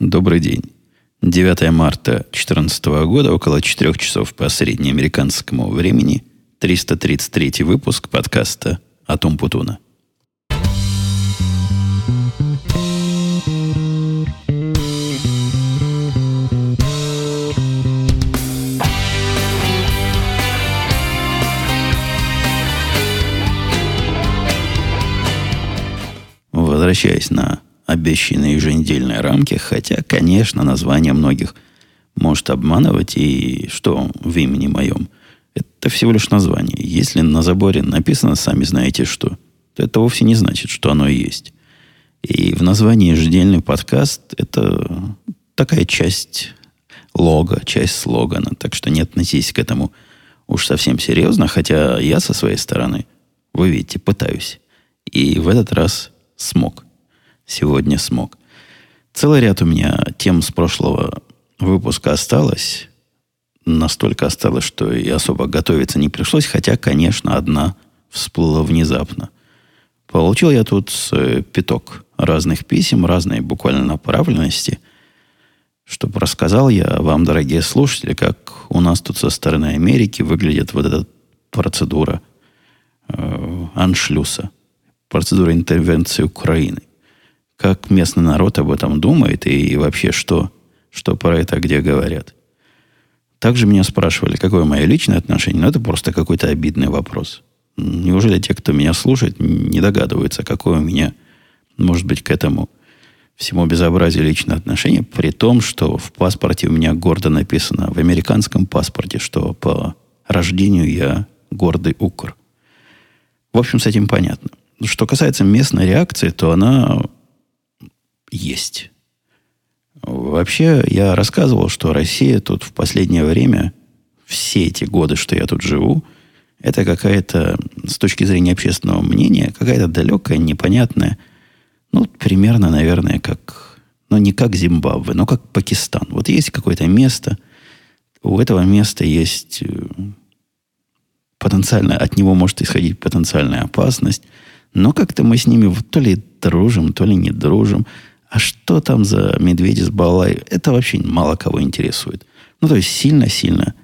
Добрый день. 9 марта 2014 года, около 4 часов по среднеамериканскому времени, 333 выпуск подкаста «Атум Путуна». Возвращаясь на обещанные еженедельные рамки, хотя, конечно, название многих может обманывать, и что в имени моем. Это всего лишь название. Если на заборе написано, сами знаете что, то это вовсе не значит, что оно есть. И в названии еженедельный подкаст – это такая часть лога, часть слогана. Так что не относитесь к этому уж совсем серьезно, хотя я со своей стороны, вы видите, пытаюсь. И в этот раз смог сегодня смог. Целый ряд у меня тем с прошлого выпуска осталось. Настолько осталось, что и особо готовиться не пришлось, хотя, конечно, одна всплыла внезапно. Получил я тут э, пяток разных писем, разной буквально направленности, чтобы рассказал я вам, дорогие слушатели, как у нас тут со стороны Америки выглядит вот эта процедура э, аншлюса, процедура интервенции Украины как местный народ об этом думает и вообще что, что про это где говорят. Также меня спрашивали, какое мое личное отношение. Но это просто какой-то обидный вопрос. Неужели те, кто меня слушает, не догадываются, какое у меня может быть к этому всему безобразию личное отношение, при том, что в паспорте у меня гордо написано, в американском паспорте, что по рождению я гордый укр. В общем, с этим понятно. Что касается местной реакции, то она есть. Вообще, я рассказывал, что Россия тут в последнее время, все эти годы, что я тут живу, это какая-то, с точки зрения общественного мнения, какая-то далекая, непонятная, ну, примерно, наверное, как, ну, не как Зимбабве, но как Пакистан. Вот есть какое-то место, у этого места есть э, потенциально, от него может исходить потенциальная опасность, но как-то мы с ними то ли дружим, то ли не дружим – а что там за медведи с балалай? Это вообще мало кого интересует. Ну, то есть сильно-сильно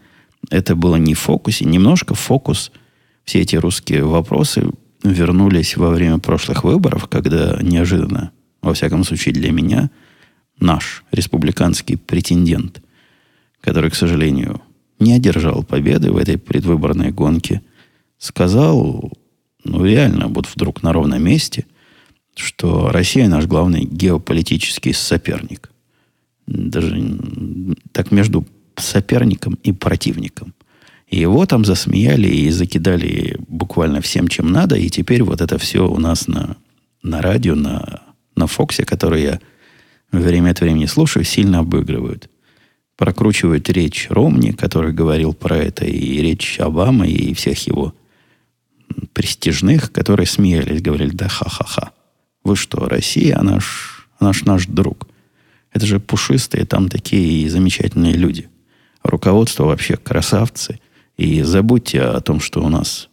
это было не в фокусе. Немножко фокус все эти русские вопросы вернулись во время прошлых выборов, когда неожиданно, во всяком случае для меня, наш республиканский претендент, который, к сожалению, не одержал победы в этой предвыборной гонке, сказал, ну реально, вот вдруг на ровном месте – что Россия наш главный геополитический соперник. Даже так между соперником и противником. Его там засмеяли и закидали буквально всем, чем надо. И теперь вот это все у нас на, на радио, на, на Фоксе, который я время от времени слушаю, сильно обыгрывают. Прокручивают речь Ромни, который говорил про это, и речь Обамы, и всех его престижных, которые смеялись, говорили, да ха-ха-ха. Вы что, Россия, она ж, она ж наш друг. Это же пушистые там такие замечательные люди. Руководство вообще красавцы. И забудьте о том, что у нас...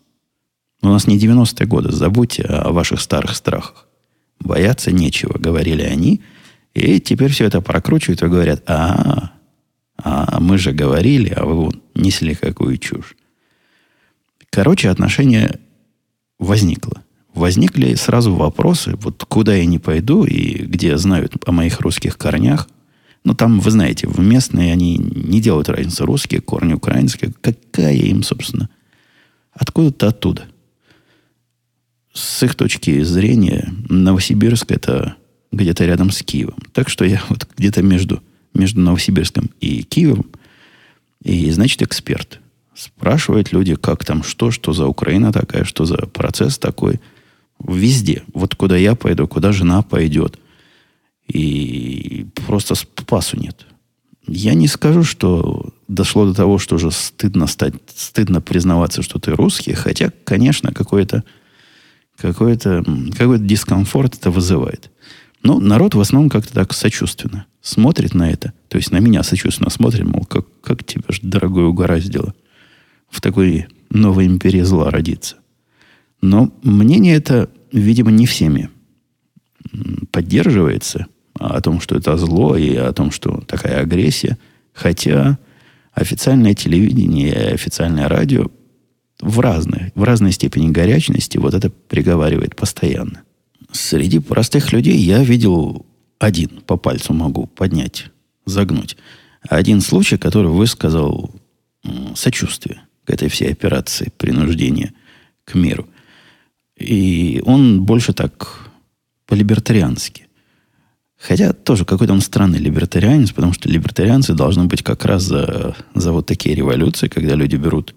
У нас не 90-е годы. Забудьте о ваших старых страхах. Бояться нечего, говорили они. И теперь все это прокручивают и говорят, а, а мы же говорили, а вы вон несли какую чушь. Короче, отношение возникло возникли сразу вопросы, вот куда я не пойду и где знают о моих русских корнях. Ну, там, вы знаете, в местные они не делают разницы. Русские, корни украинские. Какая им, собственно? Откуда-то оттуда. С их точки зрения, Новосибирск это где-то рядом с Киевом. Так что я вот где-то между, между Новосибирском и Киевом. И, значит, эксперт. Спрашивают люди, как там, что, что за Украина такая, что за процесс такой – Везде. Вот куда я пойду, куда жена пойдет. И просто спасу нет. Я не скажу, что дошло до того, что уже стыдно стать, стыдно признаваться, что ты русский, хотя, конечно, какой-то какой-то какой дискомфорт это вызывает. Но народ в основном как-то так сочувственно смотрит на это. То есть на меня сочувственно смотрит, мол, как, как тебя ж, дорогое, угораздило в такой новой империи зла родиться. Но мнение это, видимо, не всеми поддерживается. о том, что это зло и о том, что такая агрессия. Хотя официальное телевидение и официальное радио в разной, в разной степени горячности вот это приговаривает постоянно. Среди простых людей я видел один, по пальцу могу поднять, загнуть. Один случай, который высказал сочувствие к этой всей операции принуждения к миру. И он больше так по-либертариански. Хотя тоже какой-то он странный либертарианец, потому что либертарианцы должны быть как раз за, за вот такие революции, когда люди берут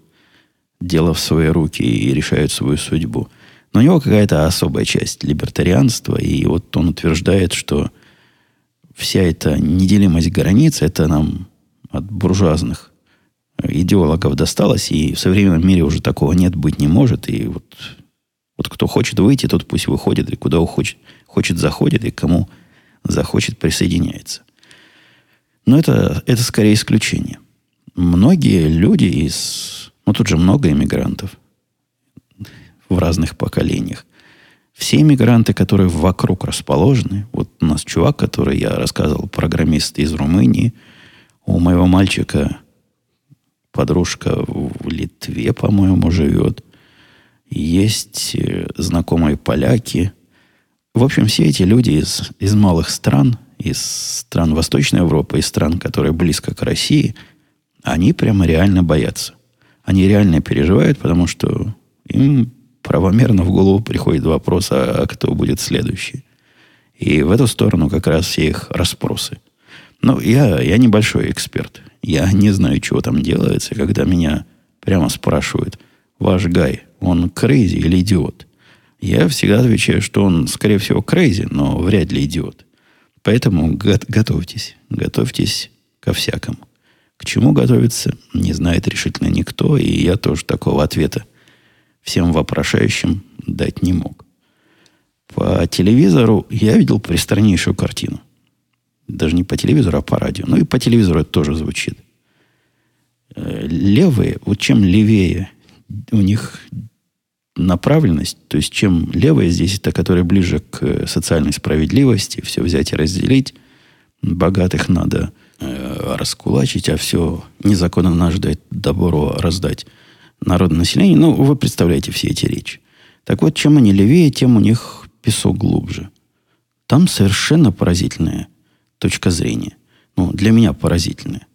дело в свои руки и решают свою судьбу. Но у него какая-то особая часть либертарианства, и вот он утверждает, что вся эта неделимость границ, это нам от буржуазных идеологов досталось, и в современном мире уже такого нет, быть не может. И вот, вот кто хочет выйти, тот пусть выходит, и куда хочет, хочет заходит, и кому захочет присоединяется. Но это, это скорее исключение. Многие люди из... Ну, тут же много иммигрантов в разных поколениях. Все иммигранты, которые вокруг расположены, вот у нас чувак, который я рассказывал, программист из Румынии, у моего мальчика подружка в Литве, по-моему, живет. Есть э, знакомые поляки. В общем, все эти люди из, из малых стран, из стран Восточной Европы, из стран, которые близко к России, они прямо реально боятся. Они реально переживают, потому что им правомерно в голову приходит вопрос, а, а кто будет следующий. И в эту сторону как раз все их расспросы. Но я, я небольшой эксперт. Я не знаю, чего там делается, когда меня прямо спрашивают, ваш guy, он crazy или идиот? Я всегда отвечаю, что он, скорее всего, crazy, но вряд ли идиот. Поэтому го- готовьтесь, готовьтесь ко всякому. К чему готовиться, не знает решительно никто, и я тоже такого ответа всем вопрошающим дать не мог. По телевизору я видел пристраннейшую картину. Даже не по телевизору, а по радио. Ну и по телевизору это тоже звучит. Э, левые, вот чем левее у них направленность, то есть чем левая здесь, это которая ближе к социальной справедливости, все взять и разделить, богатых надо э, раскулачить, а все незаконно наждать добро раздать народное население. Ну, вы представляете все эти речи. Так вот, чем они левее, тем у них песок глубже. Там совершенно поразительная точка зрения. Ну, для меня поразительная.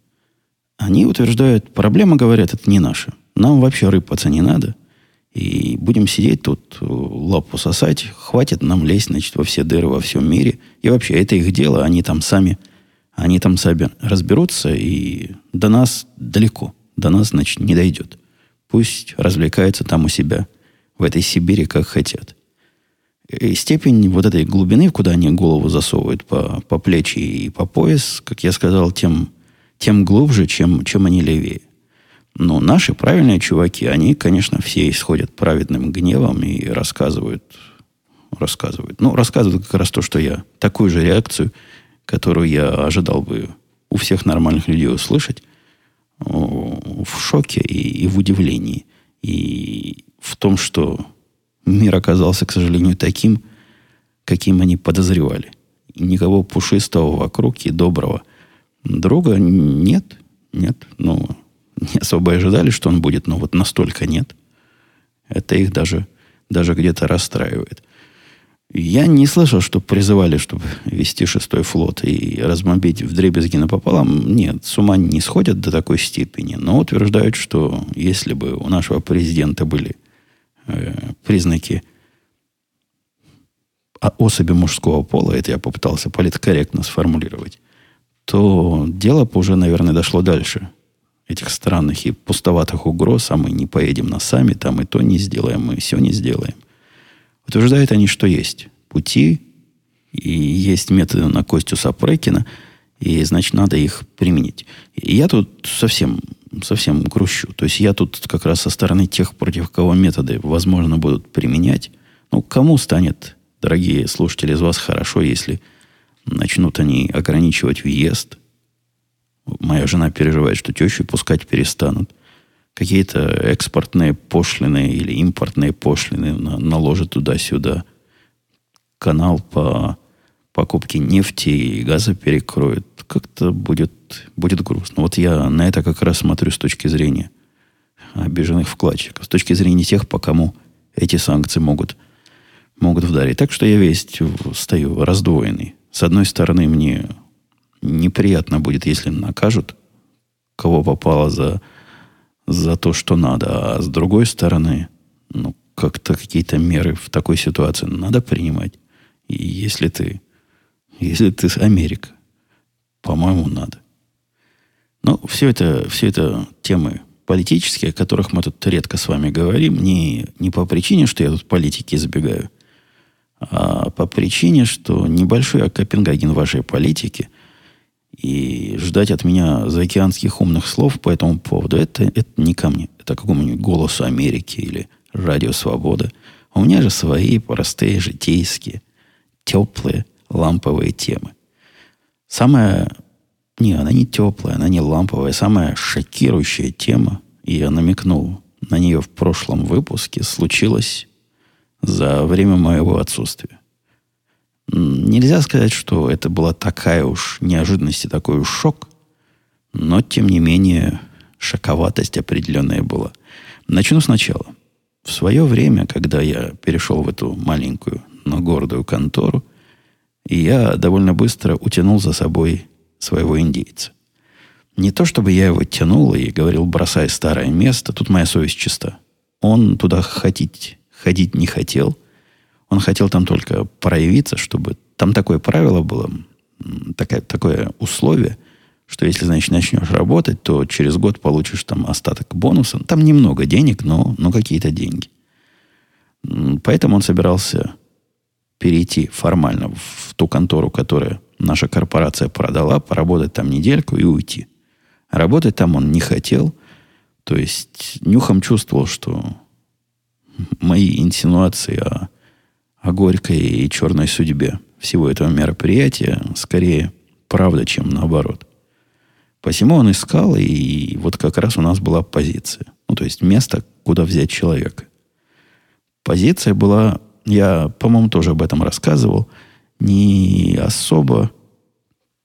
Они утверждают, проблема, говорят, это не наша. Нам вообще рыпаться не надо. И будем сидеть тут, э, лапу сосать. Хватит нам лезть, значит, во все дыры во всем мире. И вообще, это их дело. Они там сами, они там сами разберутся. И до нас далеко. До нас, значит, не дойдет. Пусть развлекаются там у себя, в этой Сибири, как хотят. И степень вот этой глубины, куда они голову засовывают по, по плечи и по пояс, как я сказал, тем, тем глубже, чем, чем они левее. Но наши правильные чуваки, они, конечно, все исходят праведным гневом и рассказывают, рассказывают. Ну, рассказывают как раз то, что я, такую же реакцию, которую я ожидал бы у всех нормальных людей услышать, в шоке и, и в удивлении. И в том, что мир оказался, к сожалению, таким, каким они подозревали. И никого пушистого вокруг и доброго друга нет. Нет. Ну, не особо ожидали, что он будет, но вот настолько нет. Это их даже, даже где-то расстраивает. Я не слышал, что призывали, чтобы вести шестой флот и разбомбить в дребезги напополам. Нет, с ума не сходят до такой степени. Но утверждают, что если бы у нашего президента были э, признаки особи мужского пола, это я попытался политкорректно сформулировать, то дело бы уже, наверное, дошло дальше этих странных и пустоватых угроз, а мы не поедем на сами, там и то не сделаем, мы все не сделаем. Утверждают они, что есть пути, и есть методы на Костю Сапрекина, и, значит, надо их применить. И я тут совсем, совсем грущу. То есть я тут как раз со стороны тех, против кого методы, возможно, будут применять. Ну, кому станет, дорогие слушатели, из вас хорошо, если начнут они ограничивать въезд. Моя жена переживает, что тещу пускать перестанут какие-то экспортные пошлины или импортные пошлины наложат туда-сюда. Канал по, покупки нефти и газа перекроют, как-то будет, будет грустно. Вот я на это как раз смотрю с точки зрения обиженных вкладчиков, с точки зрения тех, по кому эти санкции могут, могут вдарить. Так что я весь стою раздвоенный. С одной стороны, мне неприятно будет, если накажут, кого попало за, за то, что надо. А с другой стороны, ну, как-то какие-то меры в такой ситуации надо принимать. И если ты, если ты Америка, по-моему, надо. Но все это, все это темы политические, о которых мы тут редко с вами говорим, не, не по причине, что я тут политики избегаю, а по причине, что небольшой Копенгаген вашей политики, и ждать от меня заокеанских умных слов по этому поводу, это, это не ко мне. Это какому-нибудь голосу Америки или радио Свобода. У меня же свои простые, житейские, теплые, ламповые темы. Самая не, она не теплая, она не ламповая. Самая шокирующая тема, и я намекнул на нее в прошлом выпуске, случилась за время моего отсутствия. Нельзя сказать, что это была такая уж неожиданность и такой уж шок, но, тем не менее, шоковатость определенная была. Начну сначала. В свое время, когда я перешел в эту маленькую, но гордую контору, я довольно быстро утянул за собой своего индейца. Не то, чтобы я его тянул и говорил, бросай старое место, тут моя совесть чиста. Он туда ходить, ходить не хотел. Он хотел там только проявиться, чтобы... Там такое правило было, такое, такое условие, что если, значит, начнешь работать, то через год получишь там остаток бонуса. Там немного денег, но, но какие-то деньги. Поэтому он собирался перейти формально в ту контору, которая наша корпорация продала, поработать там недельку и уйти. Работать там он не хотел. То есть нюхом чувствовал, что мои инсинуации о, о горькой и черной судьбе всего этого мероприятия скорее правда, чем наоборот. Посему он искал, и вот как раз у нас была позиция. Ну, то есть место, куда взять человека. Позиция была, я, по-моему, тоже об этом рассказывал – не особо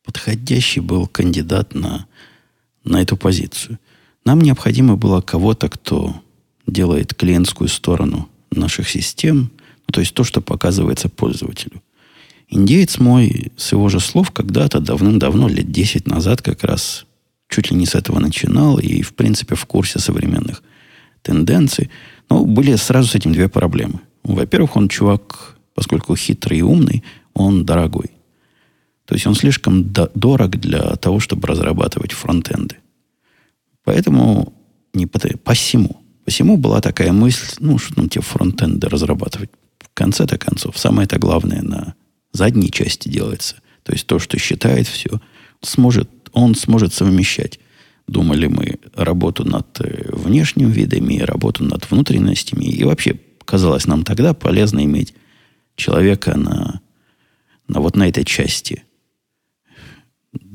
подходящий был кандидат на, на эту позицию. Нам необходимо было кого-то, кто делает клиентскую сторону наших систем, то есть то, что показывается пользователю. Индеец мой, с его же слов, когда-то давным-давно, лет 10 назад как раз чуть ли не с этого начинал и, в принципе, в курсе современных тенденций. Но были сразу с этим две проблемы. Во-первых, он чувак, поскольку хитрый и умный, он дорогой. То есть он слишком до- дорог для того, чтобы разрабатывать фронтенды. Поэтому не по, посему. Посему была такая мысль, ну, что нам те фронтенды разрабатывать. Конце-то концов, самое-то главное на задней части делается. То есть то, что считает все, сможет, он сможет совмещать. Думали мы работу над э, внешними видами и работу над внутренностями. И вообще казалось нам тогда полезно иметь человека на на вот на этой части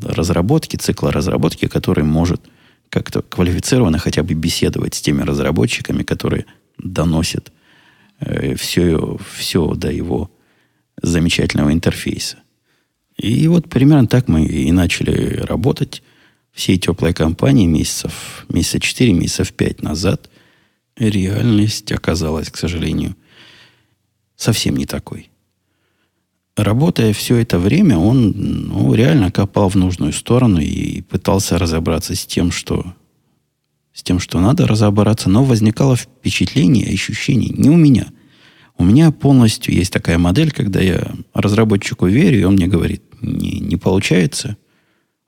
разработки, цикла разработки, который может как-то квалифицированно хотя бы беседовать с теми разработчиками, которые доносят все, все до его замечательного интерфейса. И вот примерно так мы и начали работать всей теплой компании месяцев, месяца 4, месяцев 5 назад. Реальность оказалась, к сожалению, совсем не такой работая все это время, он ну, реально копал в нужную сторону и пытался разобраться с тем, что с тем, что надо разобраться, но возникало впечатление, ощущение не у меня. У меня полностью есть такая модель, когда я разработчику верю, и он мне говорит, не, не получается.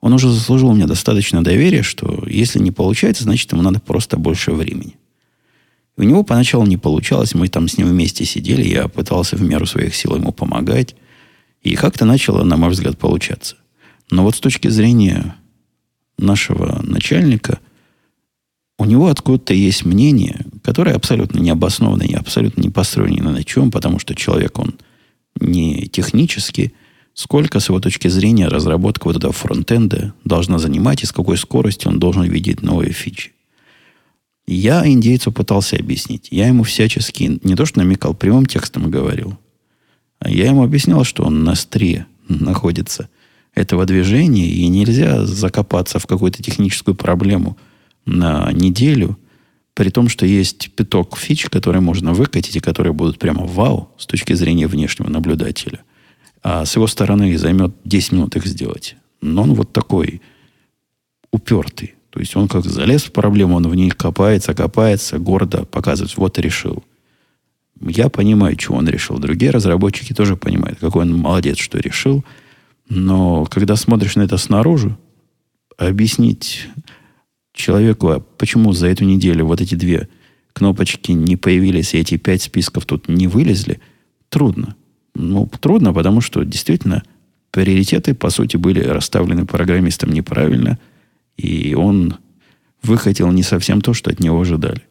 Он уже заслужил у меня достаточно доверия, что если не получается, значит, ему надо просто больше времени. У него поначалу не получалось, мы там с ним вместе сидели, я пытался в меру своих сил ему помогать. И как-то начало, на мой взгляд, получаться. Но вот с точки зрения нашего начальника, у него откуда-то есть мнение, которое абсолютно не обоснованно и абсолютно не построено на чем, потому что человек, он не технический, сколько с его точки зрения разработка вот этого фронтенда должна занимать и с какой скоростью он должен видеть новые фичи. Я индейцу пытался объяснить. Я ему всячески, не то что намекал, прямым текстом говорил. А я ему объяснял, что он на стре находится этого движения, и нельзя закопаться в какую-то техническую проблему на неделю, при том, что есть пяток фич, которые можно выкатить, и которые будут прямо вау с точки зрения внешнего наблюдателя. А с его стороны займет 10 минут их сделать. Но он вот такой упертый. То есть он как залез в проблему, он в ней копается, копается, гордо показывает, вот решил. Я понимаю, чего он решил. Другие разработчики тоже понимают, какой он молодец, что решил. Но когда смотришь на это снаружи, объяснить человеку, а почему за эту неделю вот эти две кнопочки не появились, и эти пять списков тут не вылезли, трудно. Ну, трудно, потому что действительно приоритеты, по сути, были расставлены программистом неправильно – и он выхотел не совсем то, что от него ожидали.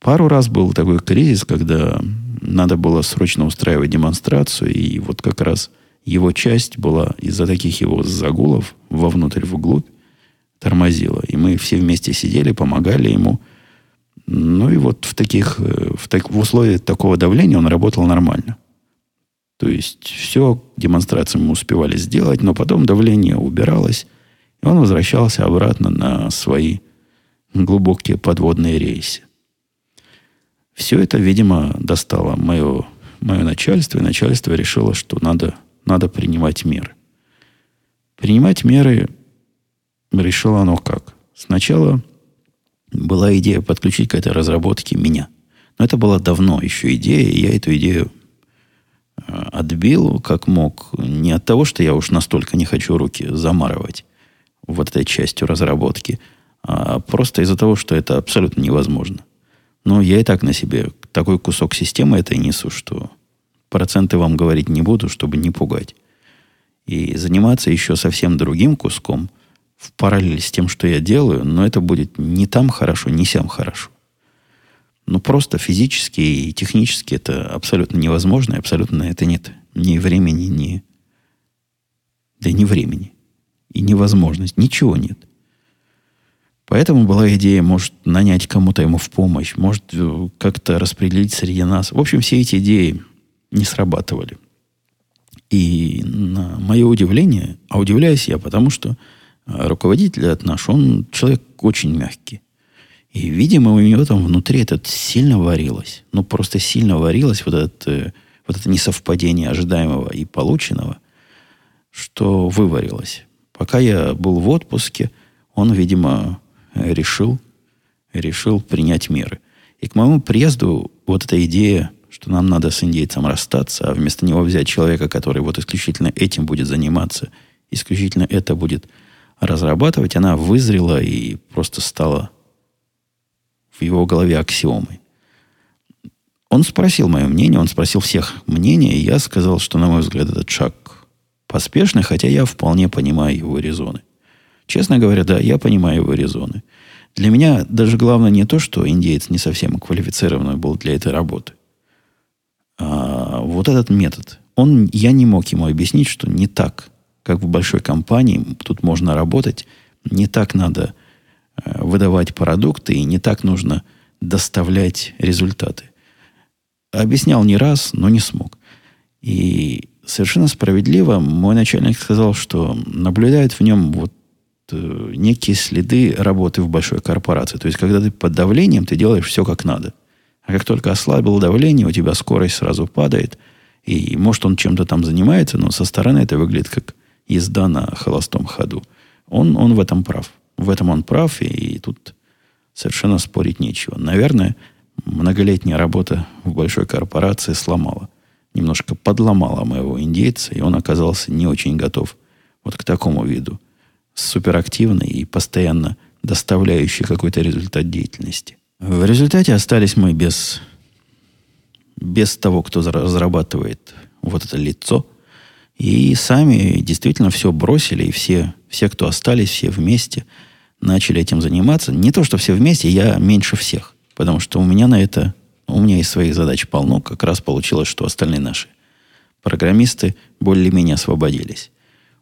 Пару раз был такой кризис, когда надо было срочно устраивать демонстрацию, и вот как раз его часть была из-за таких его загулов вовнутрь, вглубь, тормозила. И мы все вместе сидели, помогали ему. Ну и вот в таких, э, в, так, в условиях такого давления он работал нормально. То есть все демонстрации мы успевали сделать, но потом давление убиралось, и он возвращался обратно на свои глубокие подводные рейсы. Все это, видимо, достало мое, мое начальство, и начальство решило, что надо, надо принимать меры. Принимать меры решило оно как? Сначала была идея подключить к этой разработке меня. Но это была давно еще идея, и я эту идею э, отбил как мог. Не от того, что я уж настолько не хочу руки замарывать, вот этой частью разработки, а просто из-за того, что это абсолютно невозможно. Но я и так на себе такой кусок системы этой несу, что проценты вам говорить не буду, чтобы не пугать. И заниматься еще совсем другим куском в параллель с тем, что я делаю, но это будет не там хорошо, не сям хорошо. Ну, просто физически и технически это абсолютно невозможно, и абсолютно это нет ни времени, ни... Да ни времени и невозможность. Ничего нет. Поэтому была идея, может, нанять кому-то ему в помощь, может, э, как-то распределить среди нас. В общем, все эти идеи не срабатывали. И на мое удивление, а удивляюсь я, потому что руководитель от наш, он человек очень мягкий. И, видимо, у него там внутри это сильно варилось. Ну, просто сильно варилось вот это, э, вот это несовпадение ожидаемого и полученного, что выварилось. Пока я был в отпуске, он, видимо, решил, решил принять меры. И к моему приезду вот эта идея, что нам надо с индейцем расстаться, а вместо него взять человека, который вот исключительно этим будет заниматься, исключительно это будет разрабатывать, она вызрела и просто стала в его голове аксиомой. Он спросил мое мнение, он спросил всех мнения, и я сказал, что, на мой взгляд, этот шаг поспешный, хотя я вполне понимаю его резоны. Честно говоря, да, я понимаю его резоны. Для меня даже главное не то, что индеец не совсем квалифицированный был для этой работы. А вот этот метод. Он, я не мог ему объяснить, что не так, как в большой компании, тут можно работать, не так надо э, выдавать продукты, и не так нужно доставлять результаты. Объяснял не раз, но не смог. И совершенно справедливо мой начальник сказал, что наблюдает в нем вот э, некие следы работы в большой корпорации. То есть, когда ты под давлением, ты делаешь все как надо. А как только ослабил давление, у тебя скорость сразу падает. И может он чем-то там занимается, но со стороны это выглядит как езда на холостом ходу. Он, он в этом прав. В этом он прав, и, и тут совершенно спорить нечего. Наверное, многолетняя работа в большой корпорации сломала немножко подломала моего индейца, и он оказался не очень готов вот к такому виду. Суперактивный и постоянно доставляющий какой-то результат деятельности. В результате остались мы без, без того, кто разрабатывает вот это лицо. И сами действительно все бросили, и все, все, кто остались, все вместе начали этим заниматься. Не то, что все вместе, я меньше всех. Потому что у меня на это у меня есть своих задач полно. Как раз получилось, что остальные наши программисты более-менее освободились.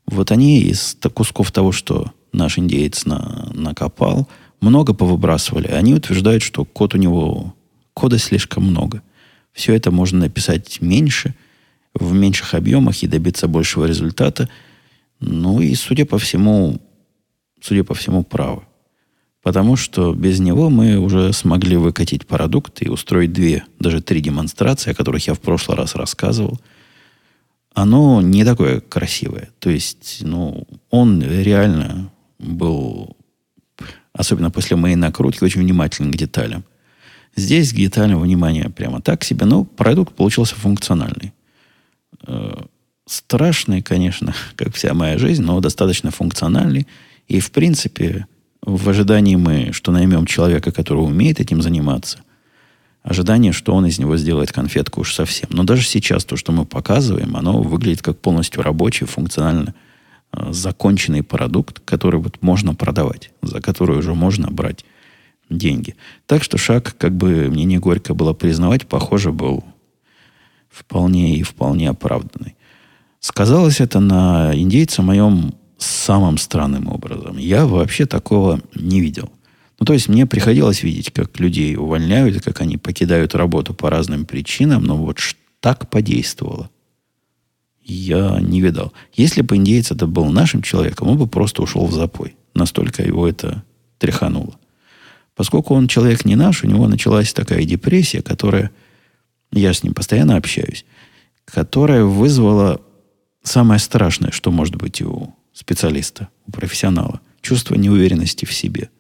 Вот они из кусков того, что наш индеец на, накопал, много повыбрасывали. Они утверждают, что код у него, кода слишком много. Все это можно написать меньше. В меньших объемах и добиться большего результата. Ну и, судя по всему, судя по всему, правы. Потому что без него мы уже смогли выкатить продукт и устроить две, даже три демонстрации, о которых я в прошлый раз рассказывал. Оно не такое красивое. То есть, ну, он реально был, особенно после моей накрутки, очень внимательный к деталям. Здесь к деталям внимание прямо так себе, но продукт получился функциональный. Э, страшный, конечно, как вся моя жизнь, но достаточно функциональный. И, в принципе, в ожидании мы, что наймем человека, который умеет этим заниматься, ожидание, что он из него сделает конфетку уж совсем. Но даже сейчас то, что мы показываем, оно выглядит как полностью рабочий, функционально э, законченный продукт, который вот можно продавать, за который уже можно брать деньги. Так что шаг, как бы мне не горько было признавать, похоже, был вполне и вполне оправданный. Сказалось это на индейце моем самым странным образом. Я вообще такого не видел. Ну, то есть мне приходилось видеть, как людей увольняют, как они покидают работу по разным причинам, но вот так подействовало. Я не видал. Если бы индейец это был нашим человеком, он бы просто ушел в запой. Настолько его это тряхануло. Поскольку он человек не наш, у него началась такая депрессия, которая, я с ним постоянно общаюсь, которая вызвала самое страшное, что может быть у специалиста, у профессионала. Чувство неуверенности в себе.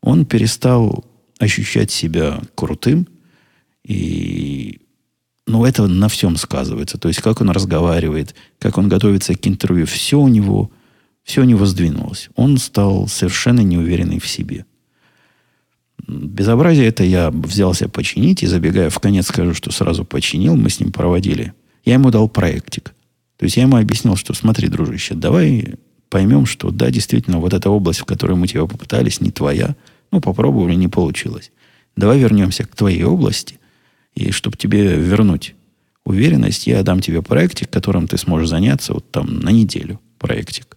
Он перестал ощущать себя крутым, и ну, это на всем сказывается. То есть, как он разговаривает, как он готовится к интервью, все у него, все у него сдвинулось. Он стал совершенно неуверенный в себе. Безобразие это я взялся починить, и забегая в конец скажу, что сразу починил, мы с ним проводили. Я ему дал проектик. То есть я ему объяснил, что смотри, дружище, давай поймем, что да, действительно, вот эта область, в которой мы тебя попытались, не твоя. Ну, попробовали, не получилось. Давай вернемся к твоей области, и чтобы тебе вернуть уверенность, я дам тебе проектик, которым ты сможешь заняться вот там на неделю. Проектик.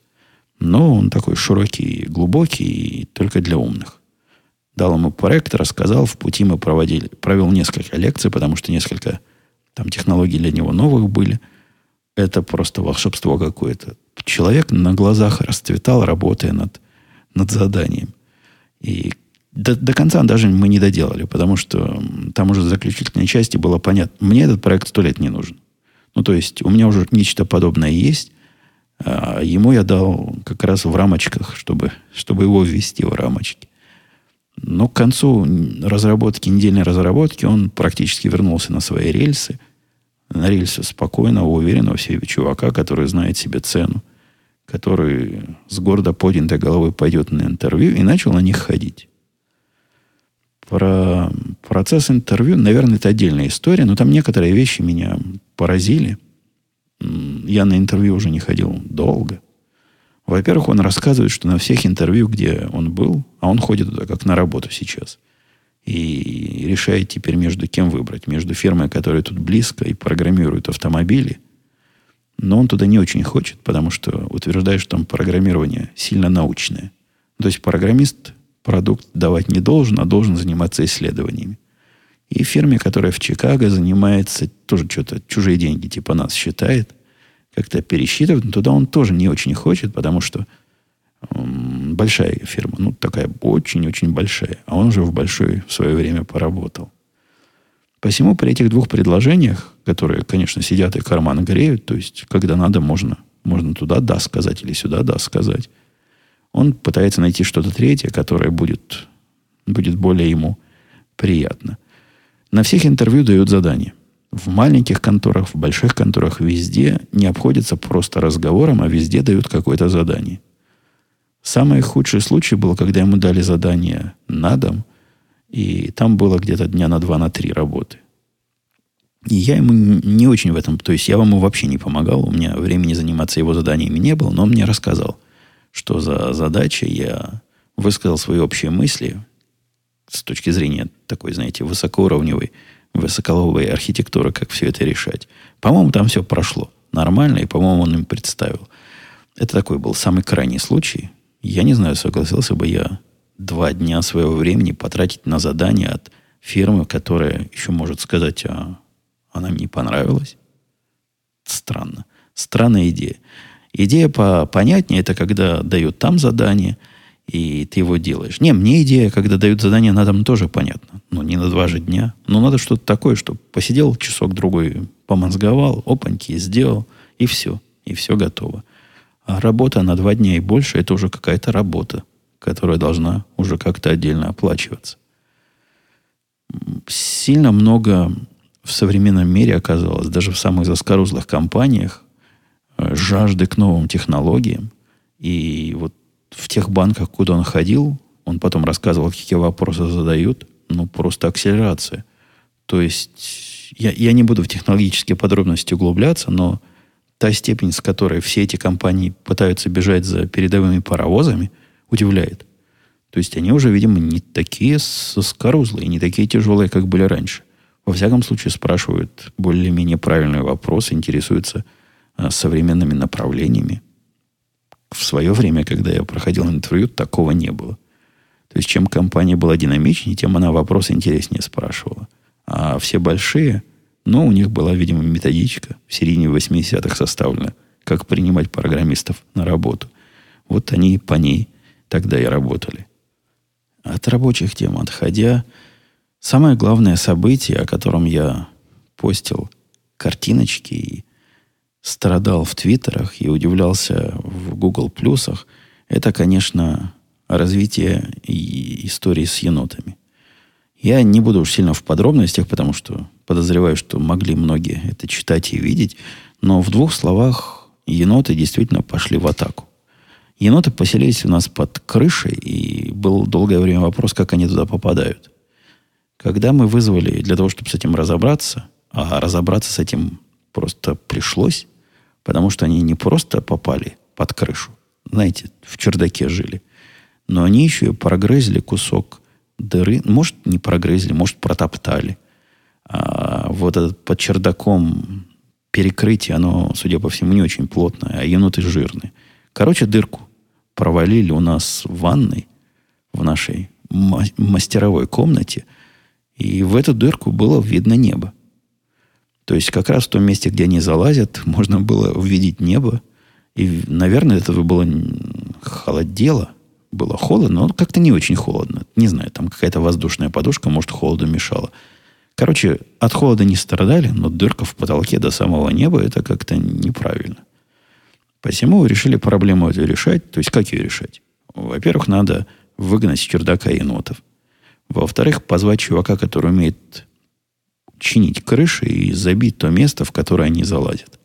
Но он такой широкий, глубокий и только для умных. Дал ему проект, рассказал, в пути мы проводили, провел несколько лекций, потому что несколько там технологий для него новых были – это просто волшебство какое-то. Человек на глазах расцветал, работая над, над заданием. И до, до конца даже мы не доделали, потому что там уже в заключительной части было понятно, мне этот проект сто лет не нужен. Ну, то есть, у меня уже нечто подобное есть, а ему я дал как раз в рамочках, чтобы, чтобы его ввести в рамочки. Но к концу разработки, недельной разработки, он практически вернулся на свои рельсы – на рельсы спокойного, уверенного в себе чувака, который знает себе цену, который с гордо поднятой головой пойдет на интервью и начал на них ходить. Про процесс интервью, наверное, это отдельная история, но там некоторые вещи меня поразили. Я на интервью уже не ходил долго. Во-первых, он рассказывает, что на всех интервью, где он был, а он ходит туда как на работу сейчас – и решает теперь между кем выбрать. Между фирмой, которая тут близко и программирует автомобили. Но он туда не очень хочет, потому что утверждает, что там программирование сильно научное. То есть программист продукт давать не должен, а должен заниматься исследованиями. И фирме, которая в Чикаго занимается, тоже что-то чужие деньги типа нас считает, как-то пересчитывает, но туда он тоже не очень хочет, потому что большая фирма, ну, такая очень-очень большая. А он уже в большой в свое время поработал. Посему при этих двух предложениях, которые, конечно, сидят и карман греют, то есть, когда надо, можно, можно туда да сказать или сюда да сказать, он пытается найти что-то третье, которое будет, будет более ему приятно. На всех интервью дают задание. В маленьких конторах, в больших конторах, везде не обходится просто разговором, а везде дают какое-то задание – Самый худший случай был, когда ему дали задание на дом, и там было где-то дня на два, на три работы. И я ему не очень в этом, то есть я ему вообще не помогал, у меня времени заниматься его заданиями не было, но он мне рассказал, что за задача я высказал свои общие мысли с точки зрения такой, знаете, высокоуровневой, высоколовой архитектуры, как все это решать. По-моему, там все прошло нормально, и, по-моему, он им представил. Это такой был самый крайний случай, я не знаю, согласился бы я два дня своего времени потратить на задание от фирмы, которая еще может сказать, а она мне не понравилась. Странно. Странная идея. Идея по понятнее, это когда дают там задание, и ты его делаешь. Не, мне идея, когда дают задание на дом, тоже понятно. Ну, не на два же дня. Но надо что-то такое, чтобы посидел часок-другой, помозговал, опаньки, сделал, и все. И все готово. А работа на два дня и больше, это уже какая-то работа, которая должна уже как-то отдельно оплачиваться. Сильно много в современном мире оказалось, даже в самых заскорузлых компаниях, э, жажды к новым технологиям. И вот в тех банках, куда он ходил, он потом рассказывал, какие вопросы задают. Ну, просто акселерация. То есть, я, я не буду в технологические подробности углубляться, но та степень, с которой все эти компании пытаются бежать за передовыми паровозами, удивляет. То есть они уже, видимо, не такие скорузлые, не такие тяжелые, как были раньше. Во всяком случае, спрашивают более-менее правильные вопросы, интересуются а, современными направлениями. В свое время, когда я проходил интервью, такого не было. То есть, чем компания была динамичнее, тем она вопросы интереснее спрашивала. А все большие – но у них была, видимо, методичка в середине 80-х составлена, как принимать программистов на работу. Вот они по ней тогда и работали. От рабочих тем отходя, самое главное событие, о котором я постил картиночки и страдал в твиттерах и удивлялся в Google плюсах, это, конечно, развитие и истории с енотами. Я не буду уж сильно в подробностях, потому что подозреваю, что могли многие это читать и видеть. Но в двух словах еноты действительно пошли в атаку. Еноты поселились у нас под крышей, и был долгое время вопрос, как они туда попадают. Когда мы вызвали для того, чтобы с этим разобраться, а разобраться с этим просто пришлось, потому что они не просто попали под крышу, знаете, в чердаке жили, но они еще и прогрызли кусок дыры, может, не прогрызли, может, протоптали. А вот этот под чердаком перекрытие, оно, судя по всему, не очень плотное, а еноты жирные. Короче, дырку провалили у нас в ванной, в нашей мастеровой комнате, и в эту дырку было видно небо. То есть как раз в том месте, где они залазят, можно было увидеть небо. И, наверное, это было холодело, было холодно, но как-то не очень холодно. Не знаю, там какая-то воздушная подушка, может, холоду мешала. Короче, от холода не страдали, но дырка в потолке до самого неба это как-то неправильно. Посему решили проблему эту решать. То есть, как ее решать? Во-первых, надо выгнать с чердака енотов. Во-вторых, позвать чувака, который умеет чинить крыши и забить то место, в которое они залазят.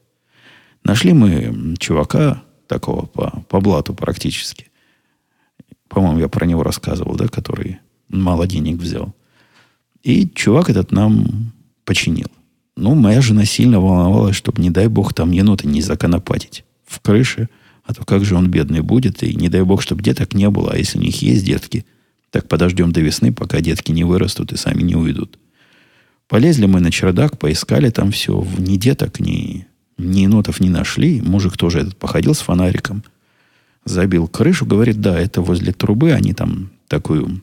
Нашли мы чувака, такого по, по блату практически, по-моему, я про него рассказывал, да, который мало денег взял. И чувак этот нам починил. Ну, моя жена сильно волновалась, чтобы, не дай бог, там енота не законопатить в крыше, а то как же он бедный будет, и не дай бог, чтобы деток не было, а если у них есть детки, так подождем до весны, пока детки не вырастут и сами не уйдут. Полезли мы на чердак, поискали там все, ни деток, ни, ни енотов не нашли. Мужик тоже этот походил с фонариком – забил крышу, говорит, да, это возле трубы, они там такую,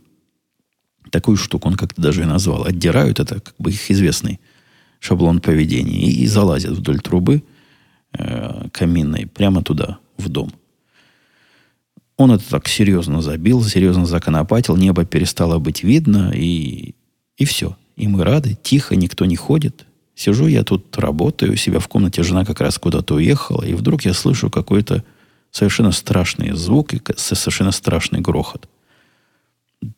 такую штуку, он как-то даже и назвал, отдирают, это как бы их известный шаблон поведения, и, и залазят вдоль трубы э, каминной прямо туда, в дом. Он это так серьезно забил, серьезно законопатил, небо перестало быть видно, и, и все. И мы рады, тихо, никто не ходит. Сижу я тут, работаю, у себя в комнате, жена как раз куда-то уехала, и вдруг я слышу какой-то совершенно страшный звук и совершенно страшный грохот.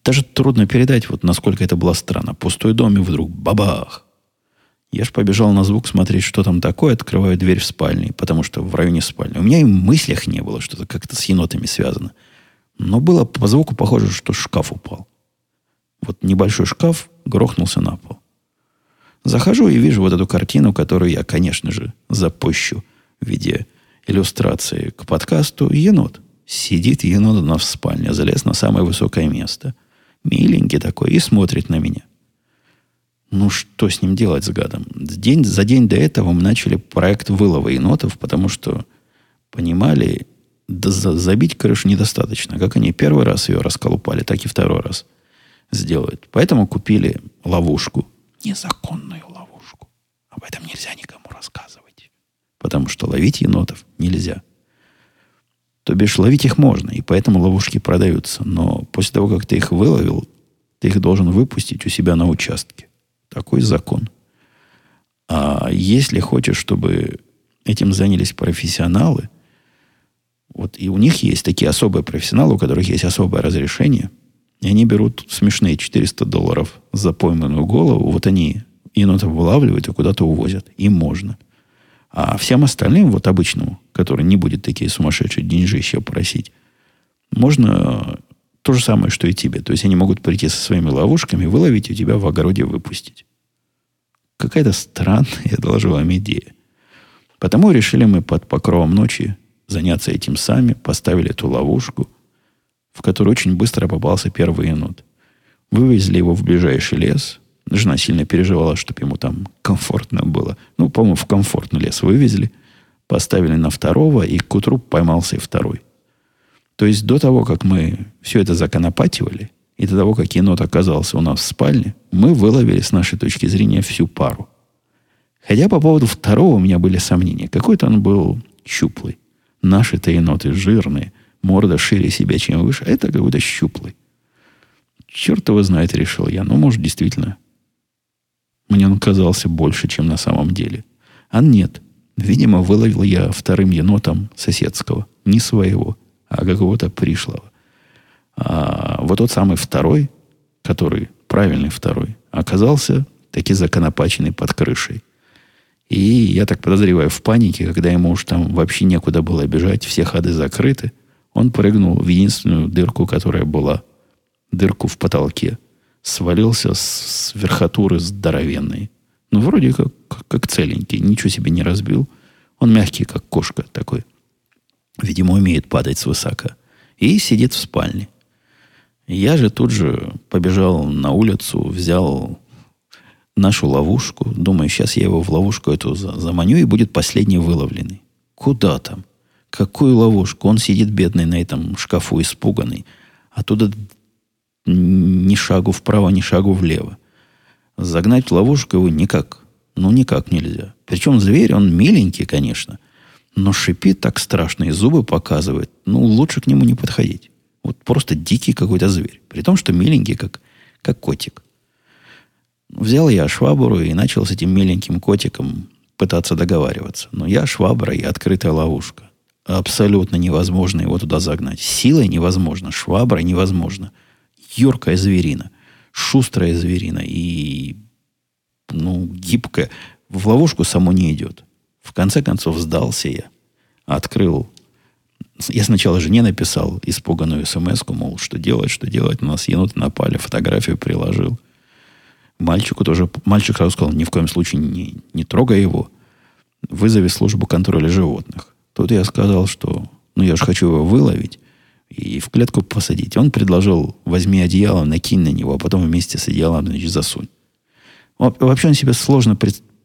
Даже трудно передать, вот насколько это было странно. Пустой дом и вдруг бабах. Я ж побежал на звук смотреть, что там такое, открываю дверь в спальне, потому что в районе спальни. У меня и в мыслях не было, что это как-то с енотами связано. Но было по звуку похоже, что шкаф упал. Вот небольшой шкаф грохнулся на пол. Захожу и вижу вот эту картину, которую я, конечно же, запущу в виде иллюстрации к подкасту енот. Сидит енот у нас в спальне, залез на самое высокое место. Миленький такой и смотрит на меня. Ну, что с ним делать с гадом? День, за день до этого мы начали проект вылова енотов, потому что понимали, да за, забить крышу недостаточно. Как они первый раз ее расколупали, так и второй раз сделают. Поэтому купили ловушку. Незаконную ловушку. Об этом нельзя никому рассказывать. потому что ловить енотов нельзя. То бишь ловить их можно, и поэтому ловушки продаются. Но после того, как ты их выловил, ты их должен выпустить у себя на участке. Такой закон. А если хочешь, чтобы этим занялись профессионалы, вот и у них есть такие особые профессионалы, у которых есть особое разрешение, и они берут смешные 400 долларов за пойманную голову, вот они енотов вылавливают и куда-то увозят. Им можно. А всем остальным, вот обычному, который не будет такие сумасшедшие деньжища просить, можно то же самое, что и тебе. То есть они могут прийти со своими ловушками, выловить у тебя в огороде выпустить. Какая-то странная, я доложу вам, идея. Потому решили мы под покровом ночи заняться этим сами, поставили эту ловушку, в которую очень быстро попался первый енот. Вывезли его в ближайший лес. Жена сильно переживала, чтобы ему там комфортно было. Ну, по-моему, в комфортный лес вывезли. Поставили на второго, и к утру поймался и второй. То есть до того, как мы все это законопативали, и до того, как енот оказался у нас в спальне, мы выловили с нашей точки зрения всю пару. Хотя по поводу второго у меня были сомнения. Какой-то он был щуплый. Наши-то еноты жирные, морда шире себя, чем выше, а это какой-то щуплый. Черт его знает, решил я. Ну, может, действительно, мне он казался больше, чем на самом деле. А нет. Видимо, выловил я вторым енотом соседского, не своего а какого-то пришлого. А вот тот самый второй, который, правильный второй, оказался таки законопаченный под крышей. И я так подозреваю, в панике, когда ему уж там вообще некуда было бежать, все ходы закрыты, он прыгнул в единственную дырку, которая была, дырку в потолке. Свалился с верхотуры здоровенной. Ну, вроде как, как целенький, ничего себе не разбил. Он мягкий, как кошка такой. Видимо, умеет падать свысока. И сидит в спальне. Я же тут же побежал на улицу, взял нашу ловушку. Думаю, сейчас я его в ловушку эту заманю, и будет последний выловленный. Куда там? Какую ловушку? Он сидит бедный на этом шкафу, испуганный. Оттуда ни шагу вправо, ни шагу влево. Загнать в ловушку его никак. Ну, никак нельзя. Причем зверь, он миленький, конечно – но шипит так страшно и зубы показывает. Ну, лучше к нему не подходить. Вот просто дикий какой-то зверь. При том, что миленький, как, как котик. Взял я швабру и начал с этим миленьким котиком пытаться договариваться. Но я швабра и открытая ловушка. Абсолютно невозможно его туда загнать. Силой невозможно, шваброй невозможно. Юркая зверина, шустрая зверина и ну, гибкая. В ловушку само не идет. В конце концов сдался я. Открыл. Я сначала жене написал испуганную смс мол, что делать, что делать. На нас еноты напали, фотографию приложил. Мальчику тоже... Мальчик сразу сказал, ни в коем случае не, не трогай его. Вызови службу контроля животных. Тут я сказал, что ну я же хочу его выловить и в клетку посадить. Он предложил, возьми одеяло, накинь на него, а потом вместе с одеялом, значит, засунь. Вообще он себе сложно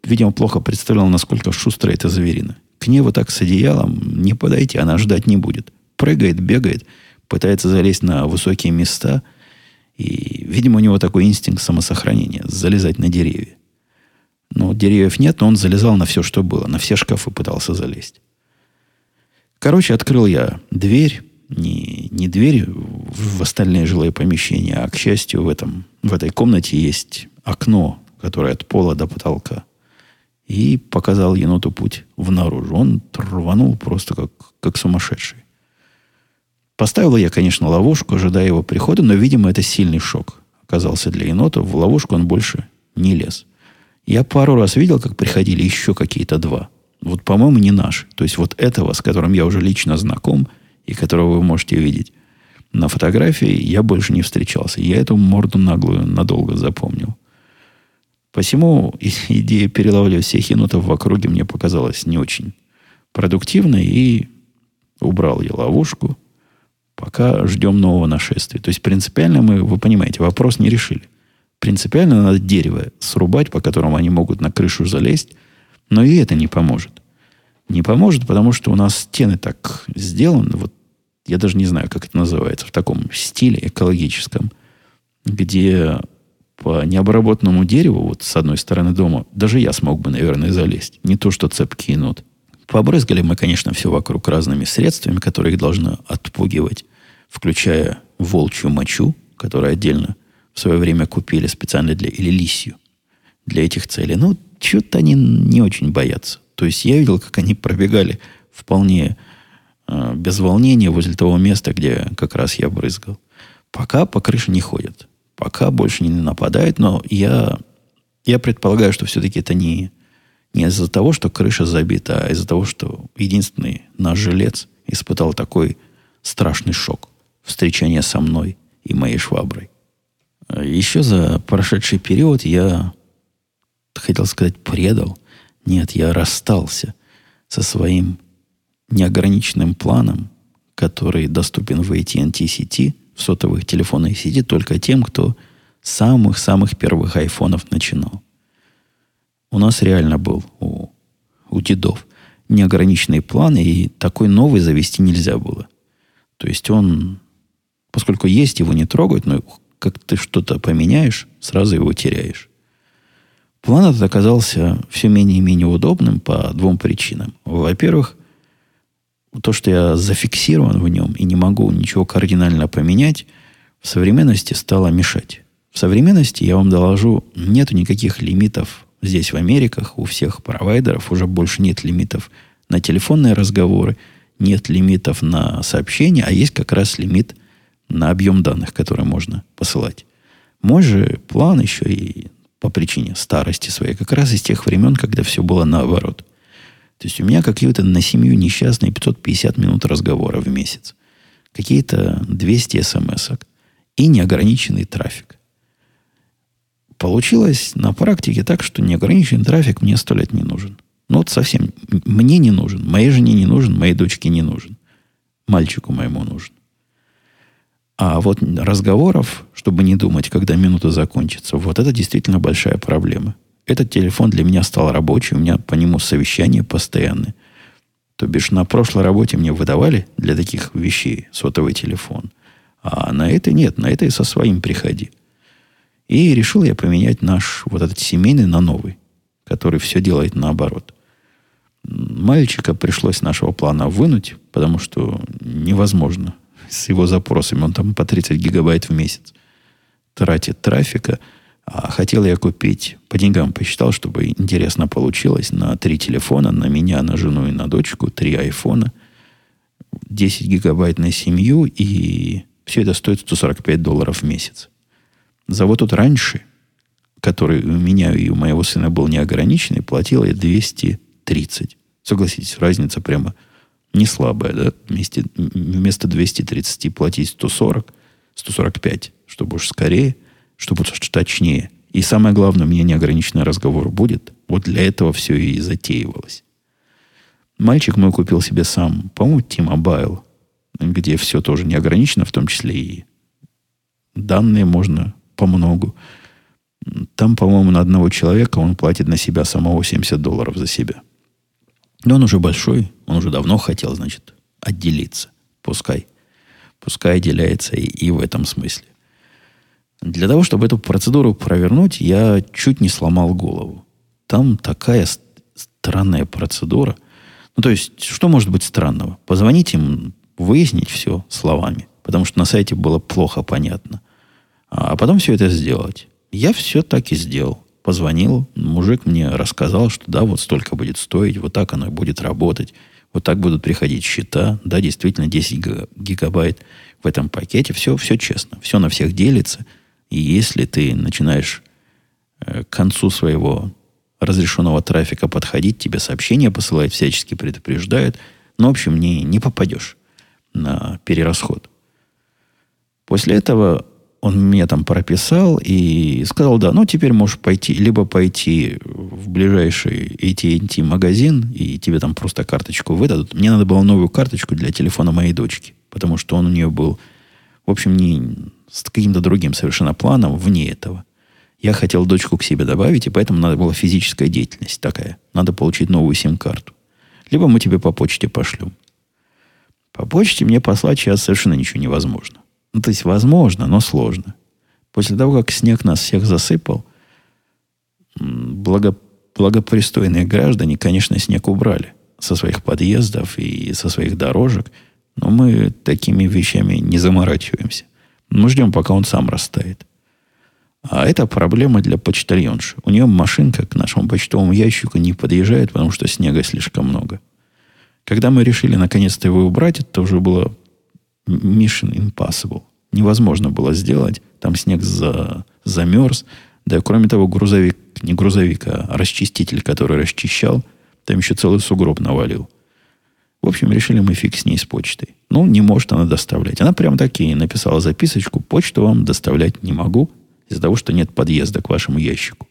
видимо, плохо представлял, насколько шустрая эта зверина. К ней вот так с одеялом не подойти, она ждать не будет. Прыгает, бегает, пытается залезть на высокие места. И, видимо, у него такой инстинкт самосохранения – залезать на деревья. Но деревьев нет, но он залезал на все, что было. На все шкафы пытался залезть. Короче, открыл я дверь, не, не дверь в остальные жилые помещения, а, к счастью, в, этом, в этой комнате есть окно, которое от пола до потолка и показал еноту путь в наружу. Он рванул просто как, как сумасшедший. Поставил я, конечно, ловушку, ожидая его прихода, но, видимо, это сильный шок оказался для енота. В ловушку он больше не лез. Я пару раз видел, как приходили еще какие-то два. Вот, по-моему, не наши. То есть вот этого, с которым я уже лично знаком, и которого вы можете видеть на фотографии, я больше не встречался. Я эту морду наглую надолго запомнил. Посему идея перелавливать всех енотов в округе мне показалась не очень продуктивной, и убрал я ловушку, пока ждем нового нашествия. То есть принципиально мы, вы понимаете, вопрос не решили. Принципиально надо дерево срубать, по которому они могут на крышу залезть, но и это не поможет. Не поможет, потому что у нас стены так сделаны, вот я даже не знаю, как это называется, в таком стиле экологическом, где по необработанному дереву, вот с одной стороны дома, даже я смог бы, наверное, залезть. Не то, что цепкий енот. Побрызгали мы, конечно, все вокруг разными средствами, которые их должны отпугивать, включая волчью мочу, которую отдельно в свое время купили специально для, или лисью для этих целей. Ну, что-то они не очень боятся. То есть я видел, как они пробегали вполне э, без волнения возле того места, где как раз я брызгал. Пока по крыше не ходят. Пока больше не нападают, но я, я предполагаю, что все-таки это не, не из-за того, что крыша забита, а из-за того, что единственный наш жилец испытал такой страшный шок встречания со мной и моей шваброй. Еще за прошедший период я, хотел сказать, предал. Нет, я расстался со своим неограниченным планом, который доступен в AT&T сети, в сотовых телефонных сети, только тем, кто самых-самых первых айфонов начинал. У нас реально был у, у дедов неограниченный план, и такой новый завести нельзя было. То есть он, поскольку есть, его не трогают, но как ты что-то поменяешь, сразу его теряешь. План этот оказался все менее и менее удобным по двум причинам. Во-первых, то, что я зафиксирован в нем и не могу ничего кардинально поменять, в современности стало мешать. В современности, я вам доложу, нет никаких лимитов здесь, в Америках, у всех провайдеров уже больше нет лимитов на телефонные разговоры, нет лимитов на сообщения, а есть как раз лимит на объем данных, которые можно посылать. Мой же план еще и по причине старости своей, как раз из тех времен, когда все было наоборот. То есть у меня какие-то на семью несчастные 550 минут разговора в месяц. Какие-то 200 смс и неограниченный трафик. Получилось на практике так, что неограниченный трафик мне сто лет не нужен. Ну вот совсем мне не нужен, моей жене не нужен, моей дочке не нужен. Мальчику моему нужен. А вот разговоров, чтобы не думать, когда минута закончится, вот это действительно большая проблема. Этот телефон для меня стал рабочий, у меня по нему совещания постоянные. То бишь на прошлой работе мне выдавали для таких вещей сотовый телефон. А на этой нет, на этой со своим приходи. И решил я поменять наш вот этот семейный на новый, который все делает наоборот. Мальчика пришлось нашего плана вынуть, потому что невозможно с его запросами. Он там по 30 гигабайт в месяц тратит трафика. А хотел я купить, по деньгам посчитал, чтобы интересно получилось, на три телефона, на меня, на жену и на дочку, три айфона, 10 гигабайт на семью, и все это стоит 145 долларов в месяц. За вот тут раньше, который у меня и у моего сына был неограниченный, платил я 230. Согласитесь, разница прямо не слабая, да? Вместе, вместо 230 платить 140, 145, чтобы уж скорее, чтобы уж точнее. И самое главное, у меня неограниченный разговор будет. Вот для этого все и затеивалось. Мальчик мой купил себе сам, по-моему, T-Mobile, где все тоже неограничено, в том числе и данные можно по многу. Там, по-моему, на одного человека он платит на себя самого 70 долларов за себя. Но он уже большой, он уже давно хотел, значит, отделиться. Пускай. Пускай отделяется и, и в этом смысле. Для того, чтобы эту процедуру провернуть, я чуть не сломал голову. Там такая странная процедура. Ну, то есть, что может быть странного? Позвонить им, выяснить все словами, потому что на сайте было плохо понятно. А потом все это сделать. Я все так и сделал. Позвонил, мужик мне рассказал, что да, вот столько будет стоить, вот так оно будет работать, вот так будут приходить счета, да, действительно 10 гигабайт в этом пакете, все, все честно, все на всех делится, и если ты начинаешь э, к концу своего разрешенного трафика подходить, тебе сообщения посылают, всячески предупреждают, но, в общем, не, не попадешь на перерасход. После этого он меня там прописал и сказал, да, ну теперь можешь пойти, либо пойти в ближайший AT&T магазин, и тебе там просто карточку выдадут. Мне надо было новую карточку для телефона моей дочки, потому что он у нее был, в общем, не с каким-то другим совершенно планом вне этого. Я хотел дочку к себе добавить, и поэтому надо была физическая деятельность такая. Надо получить новую сим-карту. Либо мы тебе по почте пошлем. По почте мне послать сейчас совершенно ничего невозможно. Ну, то есть возможно, но сложно. После того, как снег нас всех засыпал, благо, благопристойные граждане, конечно, снег убрали со своих подъездов и со своих дорожек. Но мы такими вещами не заморачиваемся. Мы ждем, пока он сам растает. А это проблема для почтальонши. У нее машинка к нашему почтовому ящику не подъезжает, потому что снега слишком много. Когда мы решили наконец-то его убрать, это уже было mission impossible. Невозможно было сделать. Там снег за, замерз. Да, кроме того, грузовик, не грузовик, а расчиститель, который расчищал, там еще целый сугроб навалил. В общем, решили мы фиг с ней с почтой. Ну, не может она доставлять. Она прям таки написала записочку. Почту вам доставлять не могу из-за того, что нет подъезда к вашему ящику.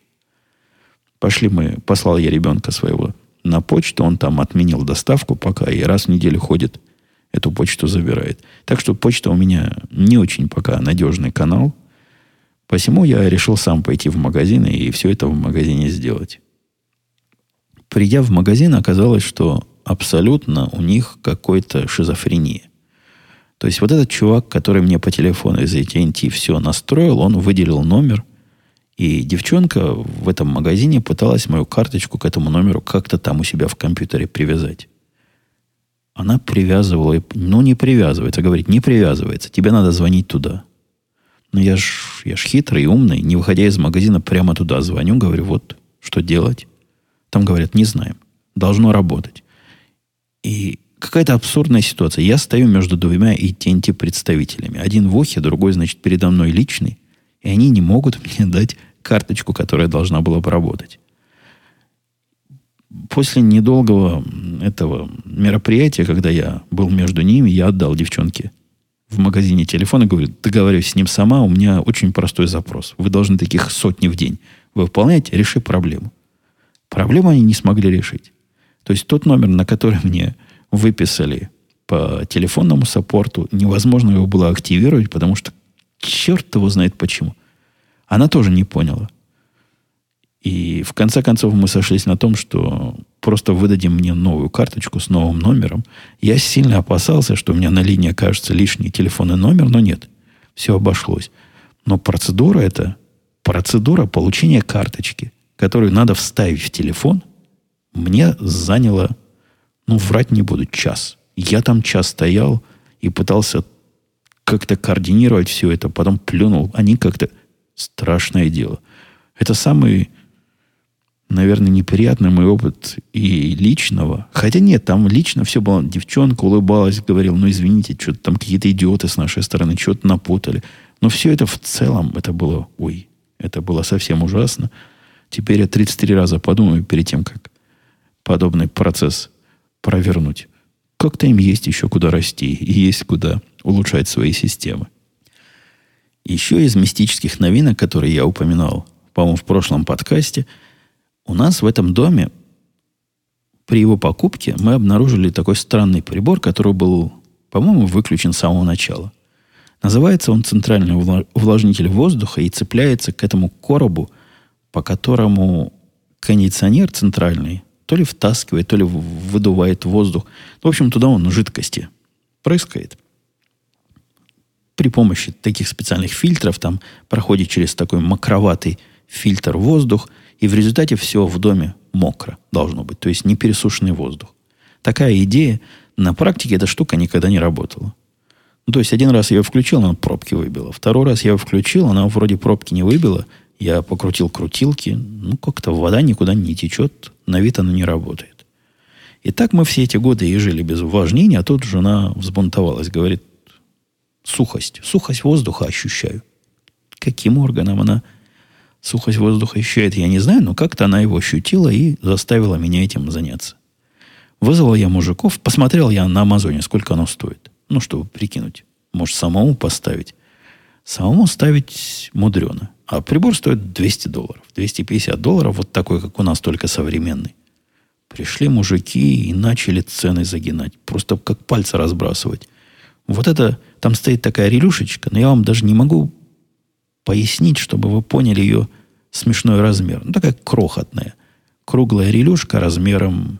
Пошли мы, послал я ребенка своего на почту, он там отменил доставку пока, и раз в неделю ходит, эту почту забирает. Так что почта у меня не очень пока надежный канал. Посему я решил сам пойти в магазин и все это в магазине сделать. Придя в магазин, оказалось, что абсолютно у них какой-то шизофрения. То есть вот этот чувак, который мне по телефону из AT&T все настроил, он выделил номер, и девчонка в этом магазине пыталась мою карточку к этому номеру как-то там у себя в компьютере привязать. Она привязывала, ну не привязывается, говорит, не привязывается, тебе надо звонить туда. Но я ж, я ж хитрый и умный, не выходя из магазина, прямо туда звоню, говорю, вот, что делать? Там говорят, не знаем, должно работать. И какая-то абсурдная ситуация. Я стою между двумя AT&T представителями. Один в ухе, другой, значит, передо мной личный. И они не могут мне дать карточку, которая должна была бы работать. После недолгого этого мероприятия, когда я был между ними, я отдал девчонке в магазине телефон и говорю, договариваюсь с ним сама, у меня очень простой запрос. Вы должны таких сотни в день. Вы выполняете, реши проблему. Проблему они не смогли решить. То есть тот номер, на который мне выписали по телефонному саппорту, невозможно его было активировать, потому что черт его знает почему. Она тоже не поняла. И в конце концов мы сошлись на том, что просто выдадим мне новую карточку с новым номером. Я сильно опасался, что у меня на линии окажется лишний телефонный номер, но нет. Все обошлось. Но процедура это, процедура получения карточки, которую надо вставить в телефон, мне заняла ну, врать не буду, час. Я там час стоял и пытался как-то координировать все это, потом плюнул. Они как-то... Страшное дело. Это самый, наверное, неприятный мой опыт и личного. Хотя нет, там лично все было. Девчонка улыбалась, говорила, ну, извините, что-то там какие-то идиоты с нашей стороны, что-то напутали. Но все это в целом, это было, ой, это было совсем ужасно. Теперь я 33 раза подумаю перед тем, как подобный процесс провернуть. Как-то им есть еще куда расти и есть куда улучшать свои системы. Еще из мистических новинок, которые я упоминал, по-моему, в прошлом подкасте, у нас в этом доме при его покупке мы обнаружили такой странный прибор, который был, по-моему, выключен с самого начала. Называется он центральный увлажнитель воздуха и цепляется к этому коробу, по которому кондиционер центральный то ли втаскивает, то ли выдувает воздух. В общем, туда он жидкости прыскает. При помощи таких специальных фильтров там проходит через такой мокроватый фильтр воздух, и в результате все в доме мокро должно быть, то есть не пересушенный воздух. Такая идея, на практике эта штука никогда не работала. Ну, то есть один раз я ее включил, она пробки выбила. Второй раз я ее включил, она вроде пробки не выбила – я покрутил крутилки, ну, как-то вода никуда не течет, на вид она не работает. И так мы все эти годы и жили без увлажнения, а тут жена взбунтовалась, говорит, сухость, сухость воздуха ощущаю. Каким органом она сухость воздуха ощущает, я не знаю, но как-то она его ощутила и заставила меня этим заняться. Вызвал я мужиков, посмотрел я на Амазоне, сколько оно стоит. Ну, чтобы прикинуть. Может, самому поставить. Самому ставить мудрено. А прибор стоит 200 долларов. 250 долларов, вот такой, как у нас, только современный. Пришли мужики и начали цены загинать. Просто как пальцы разбрасывать. Вот это, там стоит такая релюшечка, но я вам даже не могу пояснить, чтобы вы поняли ее смешной размер. Ну, такая крохотная. Круглая релюшка размером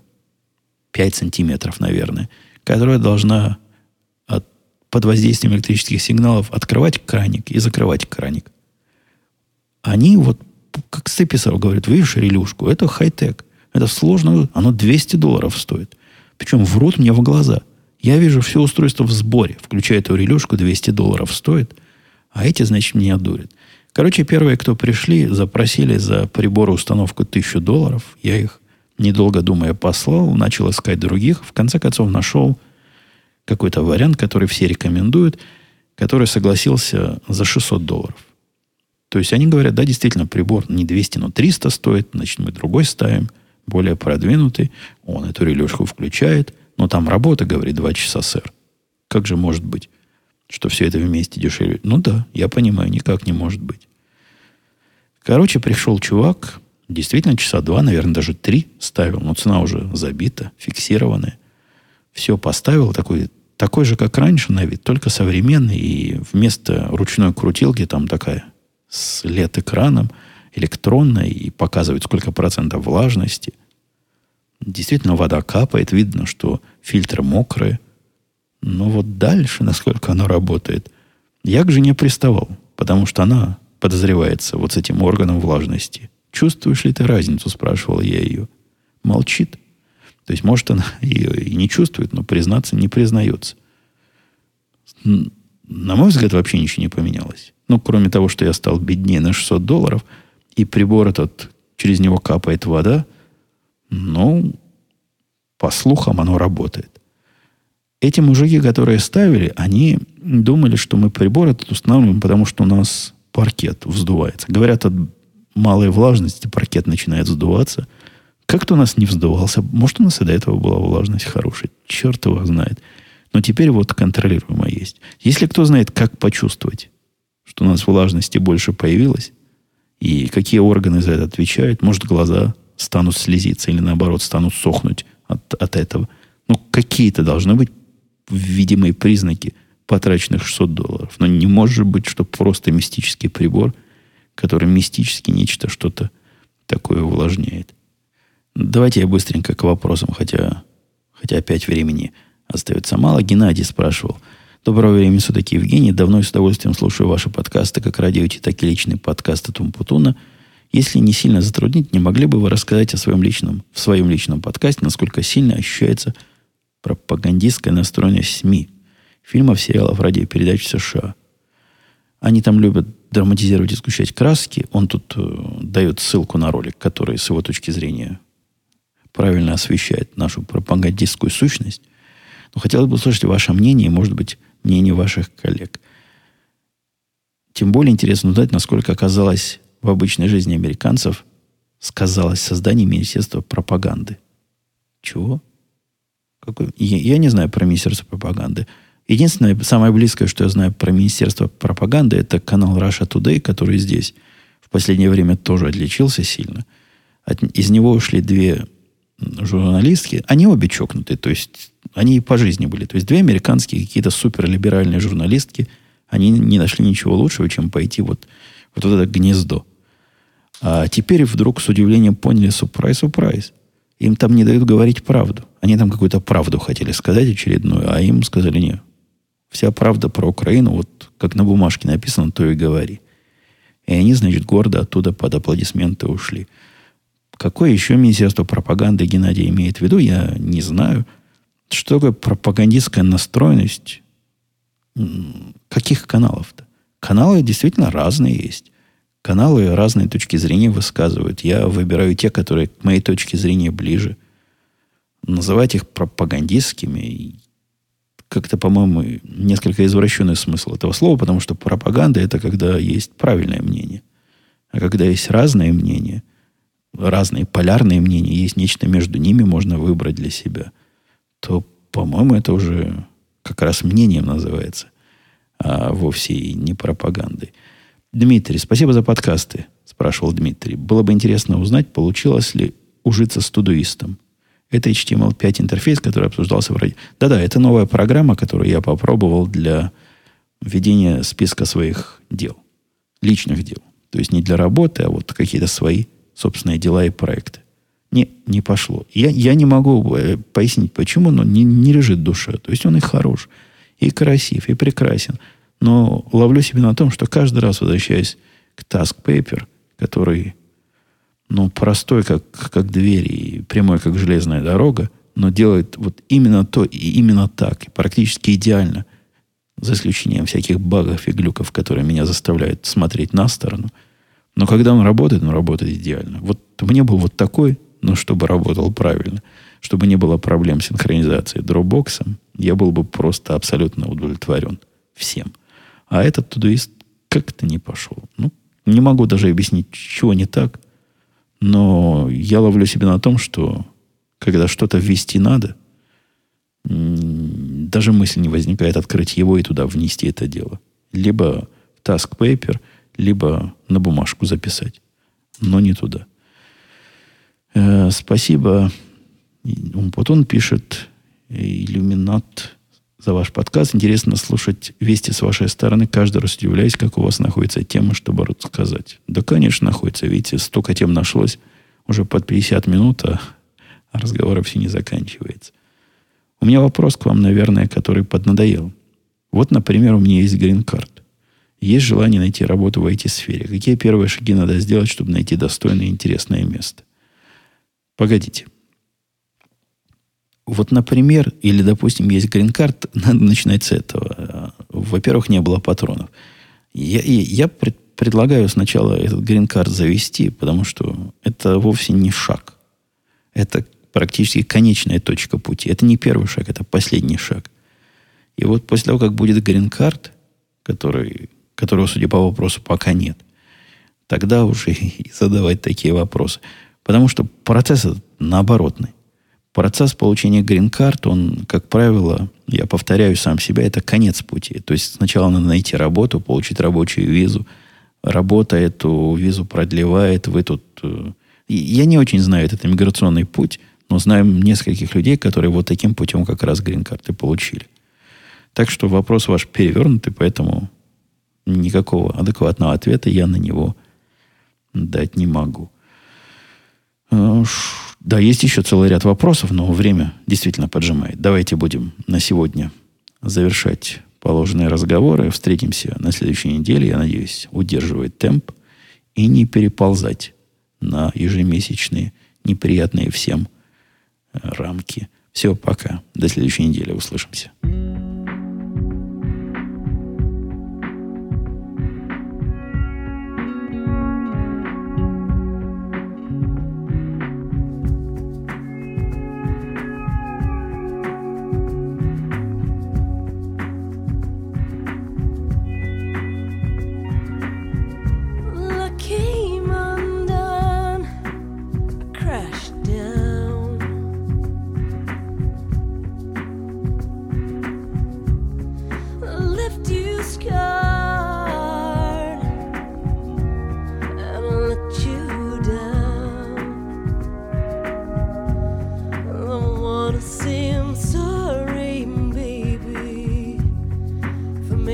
5 сантиметров, наверное, которая должна от, под воздействием электрических сигналов открывать краник и закрывать краник. Они вот, как Степисов говорит, видишь релюшку, это хай-тек. Это сложно, оно 200 долларов стоит. Причем врут мне в глаза. Я вижу все устройство в сборе, включая эту релюшку, 200 долларов стоит, а эти, значит, меня дурят. Короче, первые, кто пришли, запросили за прибор установку 1000 долларов. Я их, недолго думая, послал, начал искать других. В конце концов, нашел какой-то вариант, который все рекомендуют, который согласился за 600 долларов. То есть они говорят, да, действительно, прибор не 200, но 300 стоит, значит, мы другой ставим, более продвинутый. Он эту релюшку включает, но там работа, говорит, 2 часа, сэр. Как же может быть, что все это вместе дешевле? Ну да, я понимаю, никак не может быть. Короче, пришел чувак, действительно часа два, наверное, даже три ставил, но цена уже забита, фиксированная. Все поставил, такой, такой же, как раньше на вид, только современный, и вместо ручной крутилки там такая с LED-экраном, электронной, и показывает, сколько процентов влажности. Действительно, вода капает, видно, что фильтры мокрые. Но вот дальше, насколько оно работает, я к жене приставал, потому что она подозревается вот с этим органом влажности. Чувствуешь ли ты разницу, спрашивал я ее. Молчит. То есть, может, она ее и не чувствует, но признаться не признается. На мой взгляд, вообще ничего не поменялось. Ну, кроме того, что я стал беднее на 600 долларов, и прибор этот, через него капает вода, ну, по слухам, оно работает. Эти мужики, которые ставили, они думали, что мы прибор этот устанавливаем, потому что у нас паркет вздувается. Говорят, от малой влажности паркет начинает вздуваться. Как-то у нас не вздувался. Может, у нас и до этого была влажность хорошая. Черт его знает. Но теперь вот контролируемая есть. Если кто знает, как почувствовать, что у нас влажности больше появилось, и какие органы за это отвечают, может, глаза станут слезиться или, наоборот, станут сохнуть от, от этого. Ну, какие-то должны быть видимые признаки потраченных 600 долларов. Но не может быть, что просто мистический прибор, который мистически нечто, что-то такое увлажняет. Давайте я быстренько к вопросам, хотя, хотя опять времени остается мало. Геннадий спрашивал – Доброго времени суток, Евгений. Давно и с удовольствием слушаю ваши подкасты, как радио, так и личный подкаст от Умпутуна. Если не сильно затруднить, не могли бы вы рассказать о своем личном, в своем личном подкасте, насколько сильно ощущается пропагандистская настроенность СМИ, фильмов, сериалов, радиопередач США? Они там любят драматизировать и сгущать краски. Он тут э, дает ссылку на ролик, который, с его точки зрения, правильно освещает нашу пропагандистскую сущность. Но хотелось бы услышать ваше мнение, может быть, мнение ваших коллег. Тем более интересно узнать, насколько оказалось в обычной жизни американцев сказалось создание Министерства пропаганды. Чего? Какой? Я, я не знаю про Министерство пропаганды. Единственное, самое близкое, что я знаю про Министерство пропаганды, это канал Russia Today, который здесь в последнее время тоже отличился сильно. От, из него ушли две журналистки. Они обе чокнутые, то есть они и по жизни были. То есть две американские какие-то суперлиберальные журналистки, они не нашли ничего лучшего, чем пойти вот, вот в это гнездо. А теперь вдруг с удивлением поняли, сюрприз, сюрприз. Им там не дают говорить правду. Они там какую-то правду хотели сказать очередную, а им сказали, нет. Вся правда про Украину, вот как на бумажке написано, то и говори. И они, значит, гордо оттуда под аплодисменты ушли. Какое еще Министерство пропаганды Геннадий имеет в виду, я не знаю. Что такое пропагандистская настроенность? Каких каналов-то? Каналы действительно разные есть. Каналы разные точки зрения высказывают. Я выбираю те, которые к моей точке зрения ближе. Называть их пропагандистскими как-то, по-моему, несколько извращенный смысл этого слова, потому что пропаганда это когда есть правильное мнение. А когда есть разное мнение, разные полярные мнения, есть нечто между ними, можно выбрать для себя – то, по-моему, это уже как раз мнением называется, а вовсе и не пропагандой. Дмитрий, спасибо за подкасты, спрашивал Дмитрий. Было бы интересно узнать, получилось ли ужиться с тудуистом. Это HTML5 интерфейс, который обсуждался в радио. Да-да, это новая программа, которую я попробовал для ведения списка своих дел, личных дел. То есть не для работы, а вот какие-то свои собственные дела и проекты. Не, не пошло. Я, я не могу э, пояснить, почему, но не, не лежит душа. То есть он и хорош, и красив, и прекрасен. Но ловлю себя на том, что каждый раз возвращаясь к Task Paper, который ну, простой, как, как дверь, и прямой, как железная дорога, но делает вот именно то и именно так, и практически идеально, за исключением всяких багов и глюков, которые меня заставляют смотреть на сторону. Но когда он работает, он работает идеально. Вот мне был вот такой, но чтобы работал правильно, чтобы не было проблем с синхронизацией Dropbox, я был бы просто абсолютно удовлетворен всем. А этот тудуист как-то не пошел. Ну, не могу даже объяснить, чего не так, но я ловлю себя на том, что когда что-то ввести надо, даже мысль не возникает открыть его и туда внести это дело. Либо в task paper, либо на бумажку записать. Но не туда. Э, спасибо. Вот он пишет, иллюминат за ваш подкаст. Интересно слушать вести с вашей стороны. Каждый раз удивляюсь, как у вас находится тема, чтобы рассказать. Да, конечно, находится. Видите, столько тем нашлось. Уже под 50 минут, а разговор все не заканчивается. У меня вопрос к вам, наверное, который поднадоел. Вот, например, у меня есть грин-карт. Есть желание найти работу в IT-сфере. Какие первые шаги надо сделать, чтобы найти достойное и интересное место? Погодите. Вот, например, или, допустим, есть грин-карт, надо начинать с этого. Во-первых, не было патронов. Я, я пред, предлагаю сначала этот грин-карт завести, потому что это вовсе не шаг. Это практически конечная точка пути. Это не первый шаг, это последний шаг. И вот после того, как будет грин-карт, который, которого, судя по вопросу, пока нет, тогда уже и задавать такие вопросы. Потому что процесс наоборотный. Процесс получения грин-карт, он, как правило, я повторяю сам себя, это конец пути. То есть сначала надо найти работу, получить рабочую визу. Работа эту визу продлевает. Вы тут... Э, я не очень знаю этот иммиграционный путь, но знаем нескольких людей, которые вот таким путем как раз грин-карты получили. Так что вопрос ваш перевернутый, поэтому никакого адекватного ответа я на него дать не могу. Да, есть еще целый ряд вопросов, но время действительно поджимает. Давайте будем на сегодня завершать положенные разговоры. Встретимся на следующей неделе. Я надеюсь, удерживать темп и не переползать на ежемесячные неприятные всем э, рамки. Все, пока. До следующей недели. Услышимся.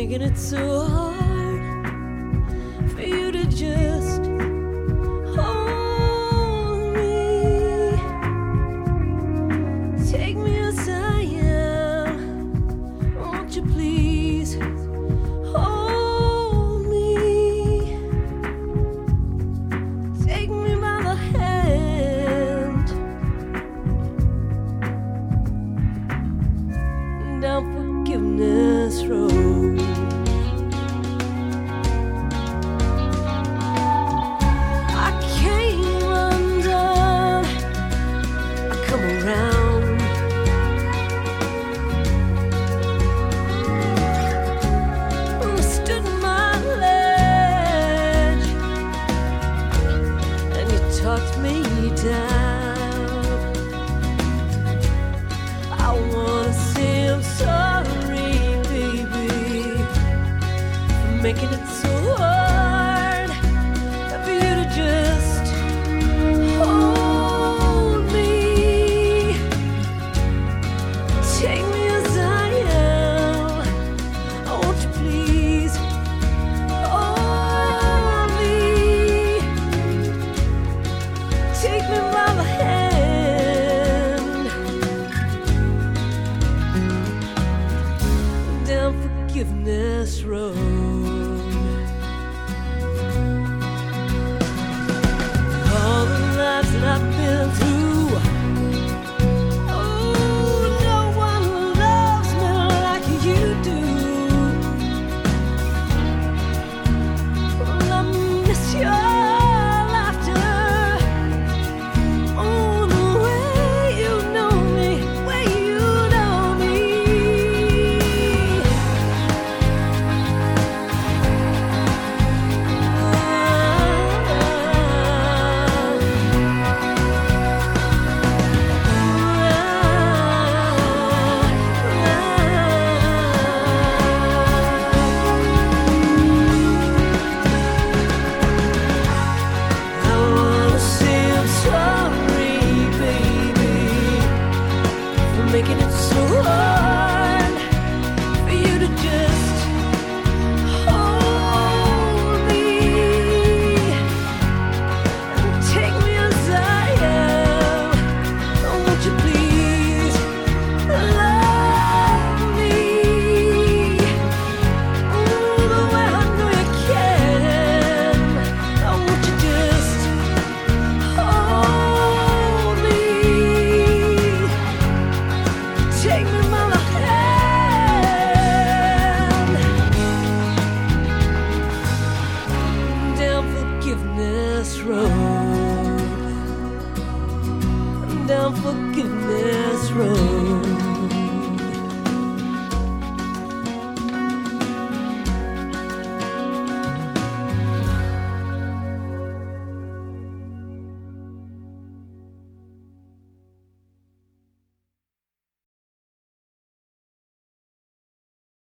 taking it so hard.